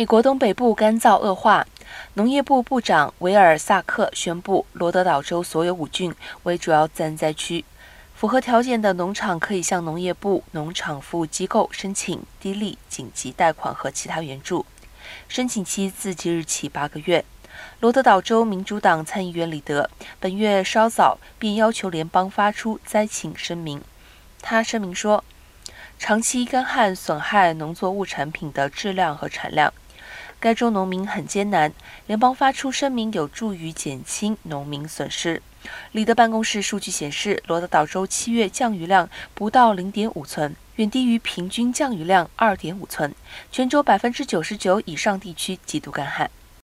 美国东北部干燥恶化，农业部部长维尔萨克宣布，罗德岛州所有五郡为主要自然灾区，符合条件的农场可以向农业部农场服务机构申请低利紧急贷款和其他援助，申请期自即日起八个月。罗德岛州民主党参议员李德本月稍早便要求联邦发出灾情声明，他声明说，长期干旱损害农作物产品的质量和产量。该州农民很艰难，联邦发出声明有助于减轻农民损失。里德办公室数据显示，罗德岛州七月降雨量不到零点五寸，远低于平均降雨量二点五寸。全州百分之九十九以上地区极度干旱。